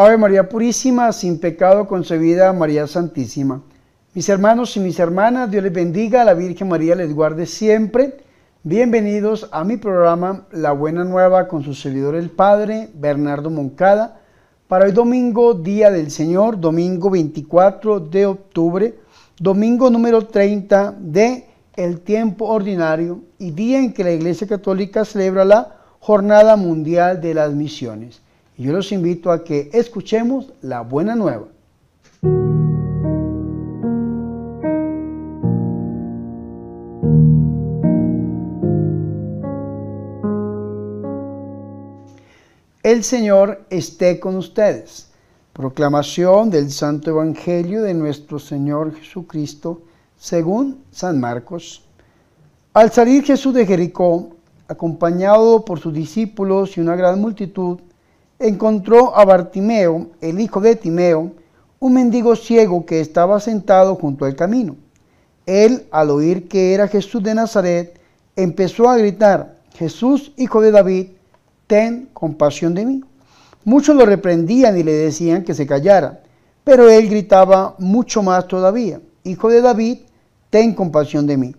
Ave María Purísima, sin pecado concebida, María Santísima. Mis hermanos y mis hermanas, Dios les bendiga, la Virgen María les guarde siempre. Bienvenidos a mi programa La Buena Nueva con su servidor el Padre Bernardo Moncada. Para hoy domingo, Día del Señor, domingo 24 de octubre, domingo número 30 de el tiempo ordinario y día en que la Iglesia Católica celebra la Jornada Mundial de las Misiones. Y yo los invito a que escuchemos la buena nueva. El Señor esté con ustedes. Proclamación del Santo Evangelio de nuestro Señor Jesucristo según San Marcos. Al salir Jesús de Jericó, acompañado por sus discípulos y una gran multitud, encontró a Bartimeo, el hijo de Timeo, un mendigo ciego que estaba sentado junto al camino. Él, al oír que era Jesús de Nazaret, empezó a gritar, Jesús, hijo de David, ten compasión de mí. Muchos lo reprendían y le decían que se callara, pero él gritaba mucho más todavía, Hijo de David, ten compasión de mí.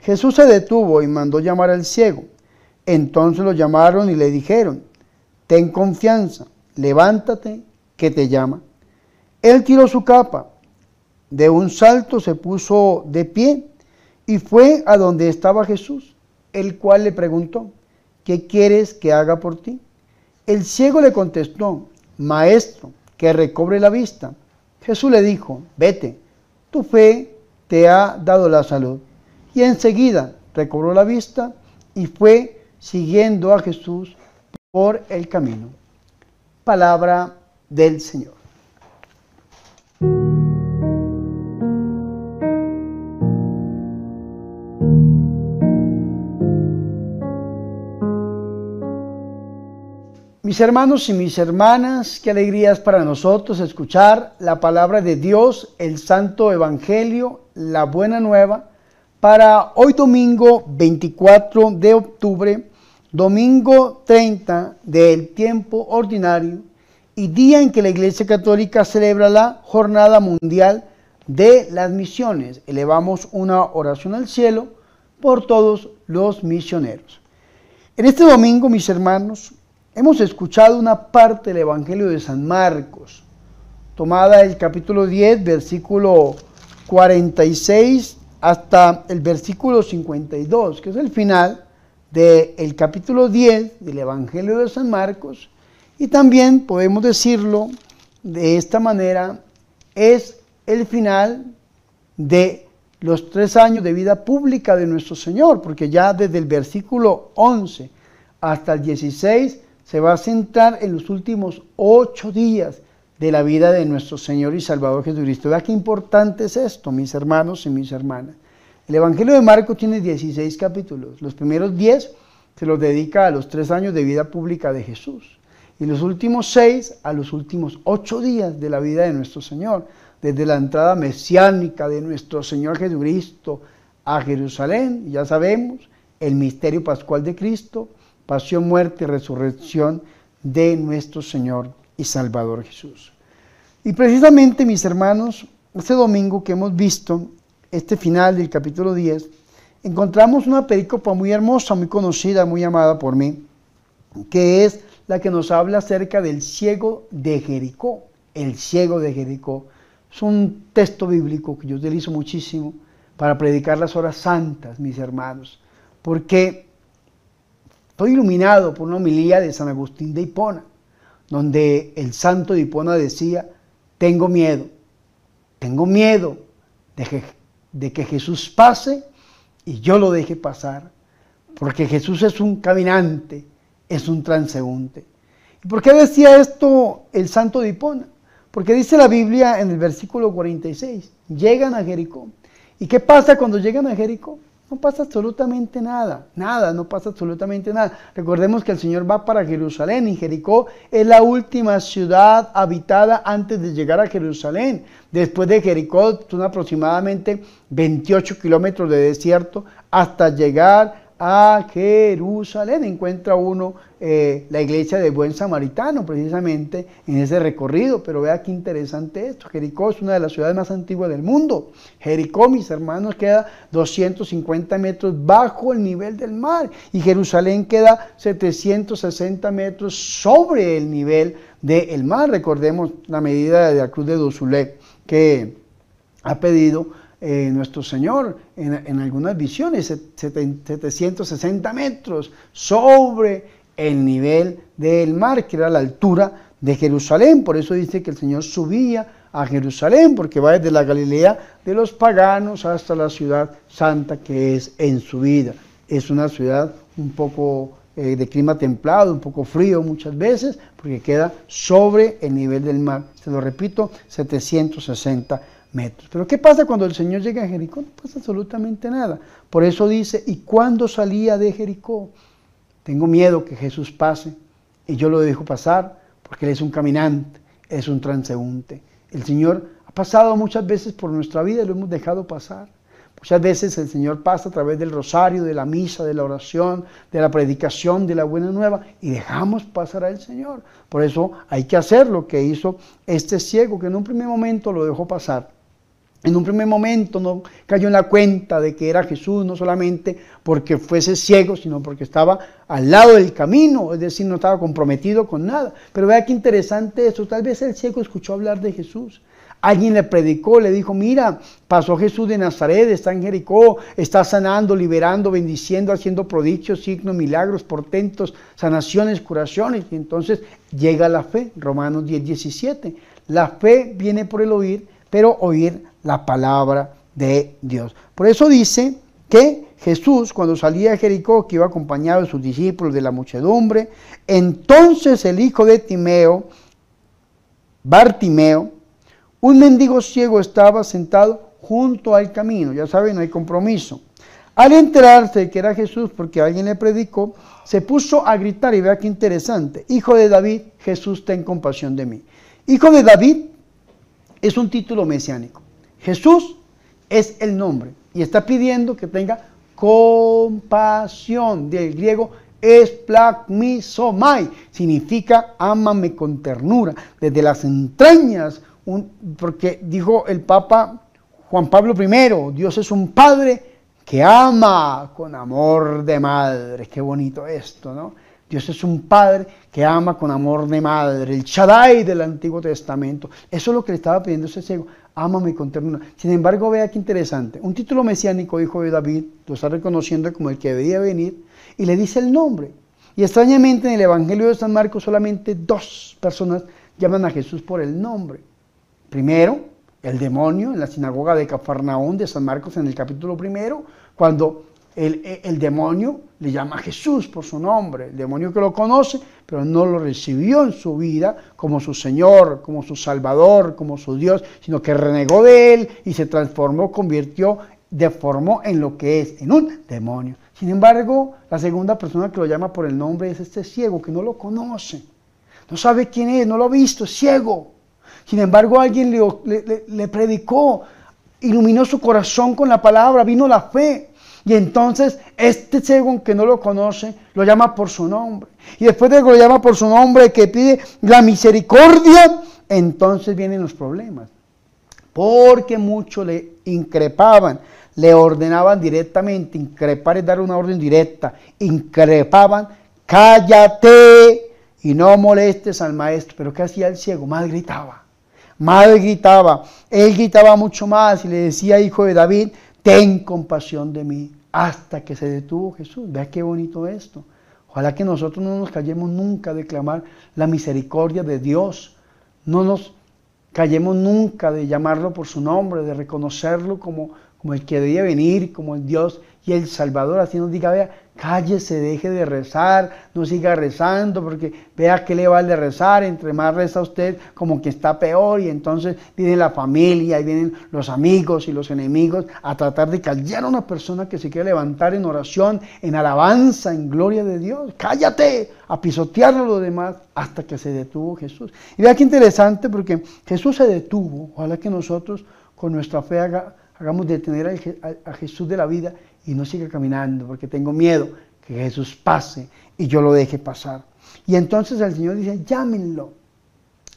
Jesús se detuvo y mandó llamar al ciego. Entonces lo llamaron y le dijeron, ten confianza, levántate, que te llama. Él tiró su capa, de un salto se puso de pie y fue a donde estaba Jesús, el cual le preguntó, ¿qué quieres que haga por ti? El ciego le contestó, Maestro, que recobre la vista. Jesús le dijo, vete, tu fe te ha dado la salud. Y enseguida recobró la vista y fue siguiendo a Jesús por el camino. Palabra del Señor. Mis hermanos y mis hermanas, qué alegría es para nosotros escuchar la palabra de Dios, el Santo Evangelio, la Buena Nueva, para hoy domingo 24 de octubre domingo 30 del tiempo ordinario y día en que la Iglesia Católica celebra la Jornada Mundial de las Misiones. Elevamos una oración al cielo por todos los misioneros. En este domingo, mis hermanos, hemos escuchado una parte del Evangelio de San Marcos, tomada del capítulo 10, versículo 46 hasta el versículo 52, que es el final del capítulo 10 del Evangelio de San Marcos y también podemos decirlo de esta manera, es el final de los tres años de vida pública de nuestro Señor, porque ya desde el versículo 11 hasta el 16 se va a centrar en los últimos ocho días de la vida de nuestro Señor y Salvador Jesucristo. Vea qué importante es esto, mis hermanos y mis hermanas. El Evangelio de Marcos tiene 16 capítulos. Los primeros 10 se los dedica a los tres años de vida pública de Jesús. Y los últimos 6 a los últimos 8 días de la vida de nuestro Señor. Desde la entrada mesiánica de nuestro Señor Jesucristo a Jerusalén, ya sabemos, el misterio pascual de Cristo, pasión, muerte y resurrección de nuestro Señor y Salvador Jesús. Y precisamente, mis hermanos, este domingo que hemos visto este final del capítulo 10, encontramos una pericopa muy hermosa, muy conocida, muy amada por mí, que es la que nos habla acerca del ciego de Jericó. El ciego de Jericó. Es un texto bíblico que yo utilizo muchísimo para predicar las horas santas, mis hermanos, porque estoy iluminado por una homilía de San Agustín de Hipona, donde el santo de Hipona decía, tengo miedo, tengo miedo de de que Jesús pase y yo lo deje pasar, porque Jesús es un caminante, es un transeúnte. ¿Y por qué decía esto el santo de Hipona? Porque dice la Biblia en el versículo 46, llegan a Jericó. ¿Y qué pasa cuando llegan a Jericó? No pasa absolutamente nada, nada, no pasa absolutamente nada. Recordemos que el Señor va para Jerusalén y Jericó es la última ciudad habitada antes de llegar a Jerusalén. Después de Jericó son aproximadamente 28 kilómetros de desierto hasta llegar a Jerusalén. Encuentra uno eh, la iglesia del Buen Samaritano precisamente en ese recorrido. Pero vea qué interesante esto. Jericó es una de las ciudades más antiguas del mundo. Jericó, mis hermanos, queda 250 metros bajo el nivel del mar. Y Jerusalén queda 760 metros sobre el nivel del mar. Recordemos la medida de la cruz de Dozulé que ha pedido eh, nuestro Señor en, algunas visiones, 760 metros sobre el nivel del mar, que era la altura de Jerusalén. Por eso dice que el Señor subía a Jerusalén, porque va desde la Galilea de los paganos hasta la ciudad santa que es en su vida. Es una ciudad un poco eh, de clima templado, un poco frío muchas veces, porque queda sobre el nivel del mar. Se lo repito, 760 Pero ¿qué pasa cuando el Señor llega a Jericó? No pasa absolutamente nada. Por eso dice, ¿y cuándo salía de Jericó? Tengo miedo que Jesús pase y yo lo dejo pasar porque Él es un caminante, es un transeúnte. El Señor ha pasado muchas veces por nuestra vida y lo hemos dejado pasar. Muchas veces el Señor pasa a través del rosario, de la misa, de la oración, de la predicación, de la buena nueva y dejamos pasar al Señor. Por eso hay que hacer lo que hizo este ciego que en un primer momento lo dejó pasar en un primer momento no cayó en la cuenta de que era Jesús, no solamente porque fuese ciego, sino porque estaba al lado del camino, es decir, no estaba comprometido con nada. Pero vea qué interesante eso, tal vez el ciego escuchó hablar de Jesús. Alguien le predicó, le dijo, mira, pasó Jesús de Nazaret, está en Jericó, está sanando, liberando, bendiciendo, haciendo prodigios, signos, milagros, portentos, sanaciones, curaciones. Y entonces llega la fe, Romanos 10, 17. La fe viene por el oír, pero oír la palabra de Dios. Por eso dice que Jesús, cuando salía de Jericó, que iba acompañado de sus discípulos, de la muchedumbre, entonces el hijo de Timeo, Bartimeo, un mendigo ciego estaba sentado junto al camino. Ya saben, no hay compromiso. Al enterarse de que era Jesús, porque alguien le predicó, se puso a gritar y vea qué interesante. Hijo de David, Jesús, ten compasión de mí. Hijo de David es un título mesiánico. Jesús es el nombre y está pidiendo que tenga compasión. Del griego es plagmisomai, significa ámame con ternura, desde las entrañas, porque dijo el Papa Juan Pablo I, Dios es un Padre que ama con amor de madre. Qué bonito esto, ¿no? Dios es un Padre que ama con amor de madre, el Shaddai del Antiguo Testamento. Eso es lo que le estaba pidiendo ese ciego ámame con ternura. Sin embargo, vea qué interesante. Un título mesiánico, hijo de David, lo está reconociendo como el que debía venir y le dice el nombre. Y extrañamente en el Evangelio de San Marcos solamente dos personas llaman a Jesús por el nombre. Primero, el demonio en la sinagoga de Cafarnaón de San Marcos en el capítulo primero, cuando el, demonio le llama a Jesús por su nombre, el demonio que lo conoce, pero no lo recibió en su vida como su Señor, como su Salvador, como su Dios, sino que renegó de él y se transformó, convirtió, deformó en lo que es, en un demonio. Sin embargo, la segunda persona que lo llama por el nombre es este ciego que no lo conoce, no sabe quién es, no lo ha visto, es ciego. Sin embargo, alguien le, le predicó, iluminó su corazón con la palabra, vino la fe y entonces este ciego que no lo conoce lo llama por su nombre. Y después de que lo llama por su nombre, que pide la misericordia, entonces vienen los problemas. Porque muchos le increpaban, le ordenaban directamente, increpar es dar una orden directa, increpaban, cállate y no molestes al maestro. Pero ¿qué hacía el ciego? Más gritaba, más gritaba. Él gritaba mucho más y le decía, hijo de David, ten compasión de mí hasta que se detuvo Jesús. Vea qué bonito esto. Ojalá que nosotros no nos callemos nunca de clamar la misericordia de Dios. No nos callemos nunca de llamarlo por su nombre, de reconocerlo como, como el que debía venir, como el Dios y el Salvador. Así nos diga, vea, cállese, deje de rezar, no siga rezando, porque vea que le vale rezar, entre más reza usted, como que está peor, y entonces viene la familia, y vienen los amigos y los enemigos a tratar de callar a una persona que se quiere levantar en oración, en alabanza, en gloria de Dios. Cállate, a pisotearlo a los demás, hasta que se detuvo Jesús. Y vea qué interesante, porque Jesús se detuvo, ojalá que nosotros con nuestra fe hagamos detener a, Jesús de la vida y no siga caminando, porque tengo miedo que Jesús pase y yo lo deje pasar. Y entonces el Señor dice, llámenlo.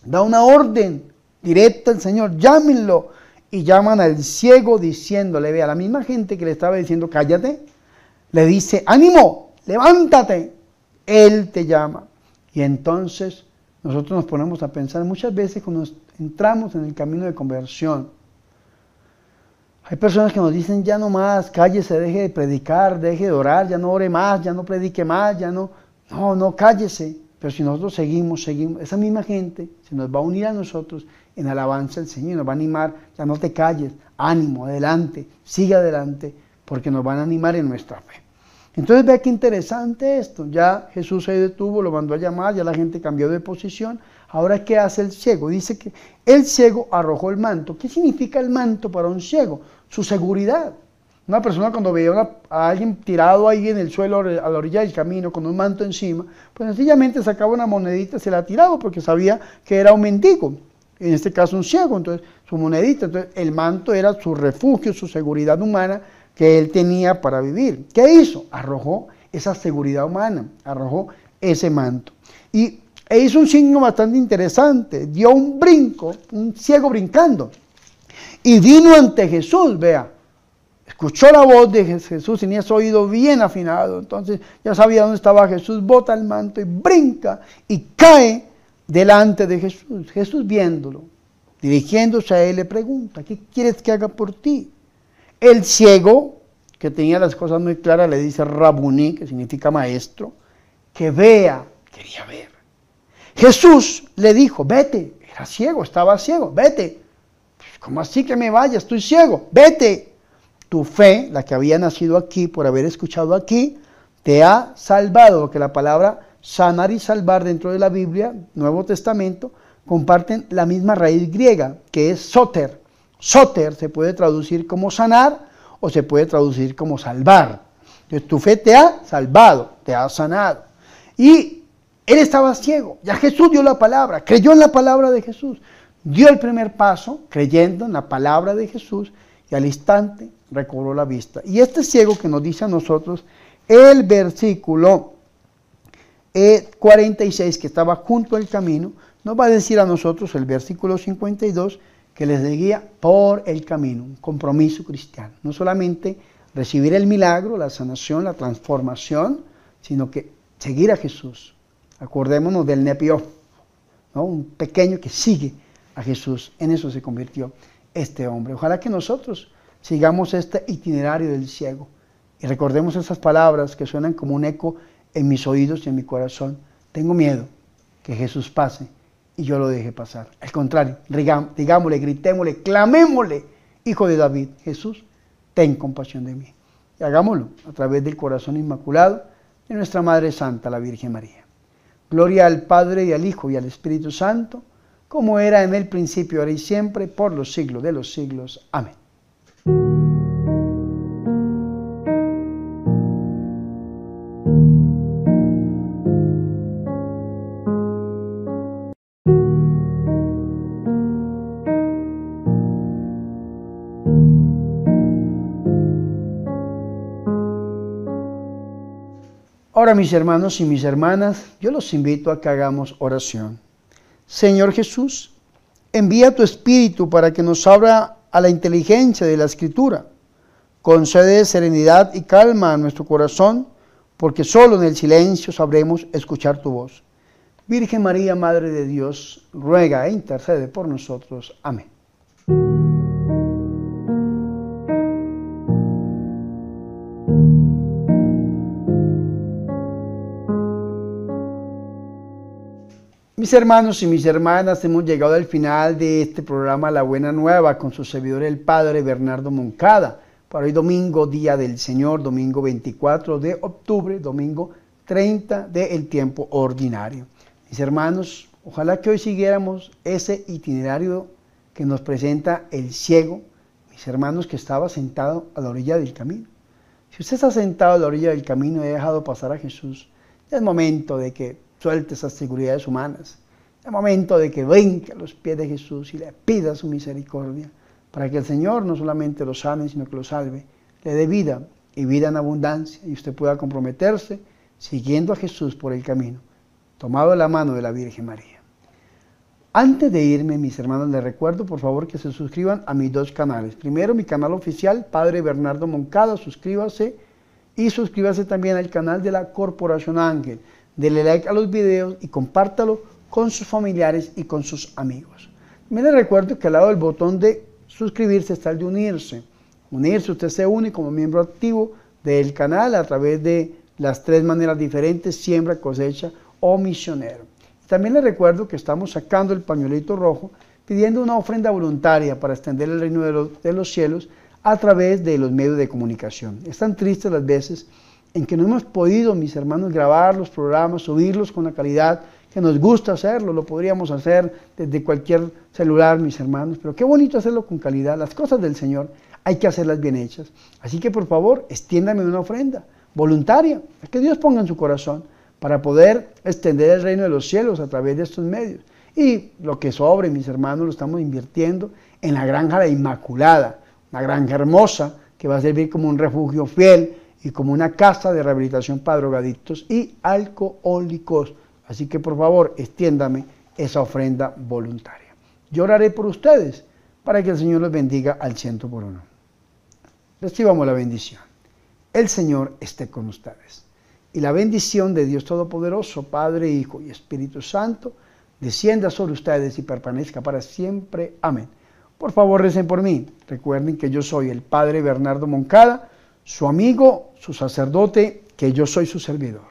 Da una orden directa al Señor, llámenlo. Y llaman al ciego diciéndole, ve, a la misma gente que le estaba diciendo, cállate, le dice, ánimo, levántate. Él te llama. Y entonces nosotros nos ponemos a pensar muchas veces cuando entramos en el camino de conversión. Hay personas que nos dicen, ya no más, cállese, deje de predicar, deje de orar, ya no ore más, ya no predique más, ya no, no, no, cállese. Pero si nosotros seguimos, seguimos, esa misma gente se nos va a unir a nosotros en alabanza al Señor, nos va a animar, ya no te calles, ánimo, adelante, sigue adelante, porque nos van a animar en nuestra fe. Entonces vea qué interesante esto. Ya Jesús se detuvo, lo mandó a llamar, ya la gente cambió de posición. Ahora, ¿qué hace el ciego? Dice que el ciego arrojó el manto. ¿Qué significa el manto para un ciego? Su seguridad. Una persona cuando veía a alguien tirado ahí en el suelo a la orilla del camino con un manto encima, pues sencillamente sacaba una monedita y se la tiraba porque sabía que era un mendigo. En este caso un ciego, entonces su monedita. Entonces el manto era su refugio, su seguridad humana que él tenía para vivir. ¿Qué hizo? Arrojó esa seguridad humana, arrojó ese manto. Y e hizo un signo bastante interesante, dio un brinco, un ciego brincando, y vino ante Jesús, vea, escuchó la voz de Jesús, tenía su oído bien afinado, entonces ya sabía dónde estaba Jesús, bota el manto y brinca y cae delante de Jesús. Jesús viéndolo, dirigiéndose a él, le pregunta, ¿qué quieres que haga por ti? El ciego, que tenía las cosas muy claras, le dice Rabuní, que significa maestro, que vea, quería ver. Jesús le dijo, vete, era ciego, estaba ciego, vete. ¿Cómo así que me vaya? Estoy ciego, vete. Tu fe, la que había nacido aquí por haber escuchado aquí, te ha salvado, porque la palabra sanar y salvar dentro de la Biblia, Nuevo Testamento, comparten la misma raíz griega, que es soter. Soter se puede traducir como sanar o se puede traducir como salvar. Entonces tu fe te ha salvado, te ha sanado. Y él estaba ciego, ya Jesús dio la palabra, creyó en la palabra de Jesús, dio el primer paso creyendo en la palabra de Jesús y al instante recobró la vista. Y este ciego que nos dice a nosotros el versículo 46 eh, que estaba junto al camino, nos va a decir a nosotros el versículo 52 que les seguía por el camino, un compromiso cristiano. No solamente recibir el milagro, la sanación, la transformación, sino que seguir a Jesús. Acordémonos del Nepiof, ¿no? un pequeño que sigue a Jesús. En eso se convirtió este hombre. Ojalá que nosotros sigamos este itinerario del ciego y recordemos esas palabras que suenan como un eco en mis oídos y en mi corazón. Tengo miedo que Jesús pase y yo lo deje pasar. Al contrario, digámosle, gritémosle, clamémosle, Hijo de David, Jesús, ten compasión de mí. Y hagámoslo a través del corazón inmaculado de nuestra Madre Santa, la Virgen María. Gloria al Padre y al Hijo y al Espíritu Santo, como era en el principio, ahora y siempre, por los siglos de los siglos. Amén. Ahora mis hermanos y mis hermanas, yo los invito a que hagamos oración. Señor Jesús, envía tu Espíritu para que nos abra a la inteligencia de la Escritura. Concede serenidad y calma a nuestro corazón, porque solo en el silencio sabremos escuchar tu voz. Virgen María, Madre de Dios, ruega e intercede por nosotros. Amén. Mis hermanos y mis hermanas, hemos llegado al final de este programa La Buena Nueva con su servidor el Padre Bernardo Moncada. Para hoy domingo, Día del Señor, domingo 24 de octubre, domingo 30 del tiempo ordinario. Mis hermanos, ojalá que hoy siguiéramos ese itinerario que nos presenta el ciego, mis hermanos que estaba sentado a la orilla del camino. Si usted está sentado a la orilla del camino y ha dejado pasar a Jesús, es momento de que suelte esas seguridades humanas. Es momento de que venga a los pies de Jesús y le pida su misericordia. para que el Señor no solamente lo sane, sino que lo salve, le dé vida y vida en abundancia y usted pueda comprometerse siguiendo a Jesús por el camino, tomado la mano de la Virgen María. Antes de irme, mis hermanos, les recuerdo por favor que se suscriban a mis dos canales. Primero, mi canal oficial, Padre Bernardo Moncada, suscríbase y suscríbase también al canal de la Corporación Ángel. Dele like a los videos y compártalo con sus familiares y con sus amigos. También les recuerdo que al lado del botón de suscribirse está el de unirse. Unirse, usted se une como miembro activo del canal a través de las tres maneras diferentes, siembra, cosecha o misionero. También les recuerdo que estamos sacando el pañuelito rojo pidiendo una ofrenda voluntaria para extender el reino de los, de los cielos a través de los medios de comunicación. Es tan triste las veces en que no hemos podido, mis hermanos, grabar los programas, subirlos con la calidad que nos gusta hacerlo, lo podríamos hacer desde cualquier celular, mis hermanos, pero qué bonito hacerlo con calidad. Las cosas del Señor hay que hacerlas bien hechas. Así que por favor, extiéndame una ofrenda voluntaria, que Dios ponga en su corazón para poder extender el reino de los cielos a través de estos medios. Y lo que sobre, mis hermanos, lo estamos invirtiendo en la granja de Inmaculada, una granja hermosa que va a servir como un refugio fiel y como una casa de rehabilitación para drogadictos y alcohólicos. Así que por favor, extiéndame esa ofrenda voluntaria. Yo oraré por ustedes para que el Señor los bendiga al ciento por uno. Recibamos la bendición. El Señor esté con ustedes. Y la bendición de Dios Todopoderoso, Padre, Hijo y Espíritu Santo, descienda sobre ustedes y permanezca para siempre. Amén. Por favor, recen por mí. Recuerden que yo soy el Padre Bernardo Moncada, su amigo, su sacerdote, que yo soy su servidor.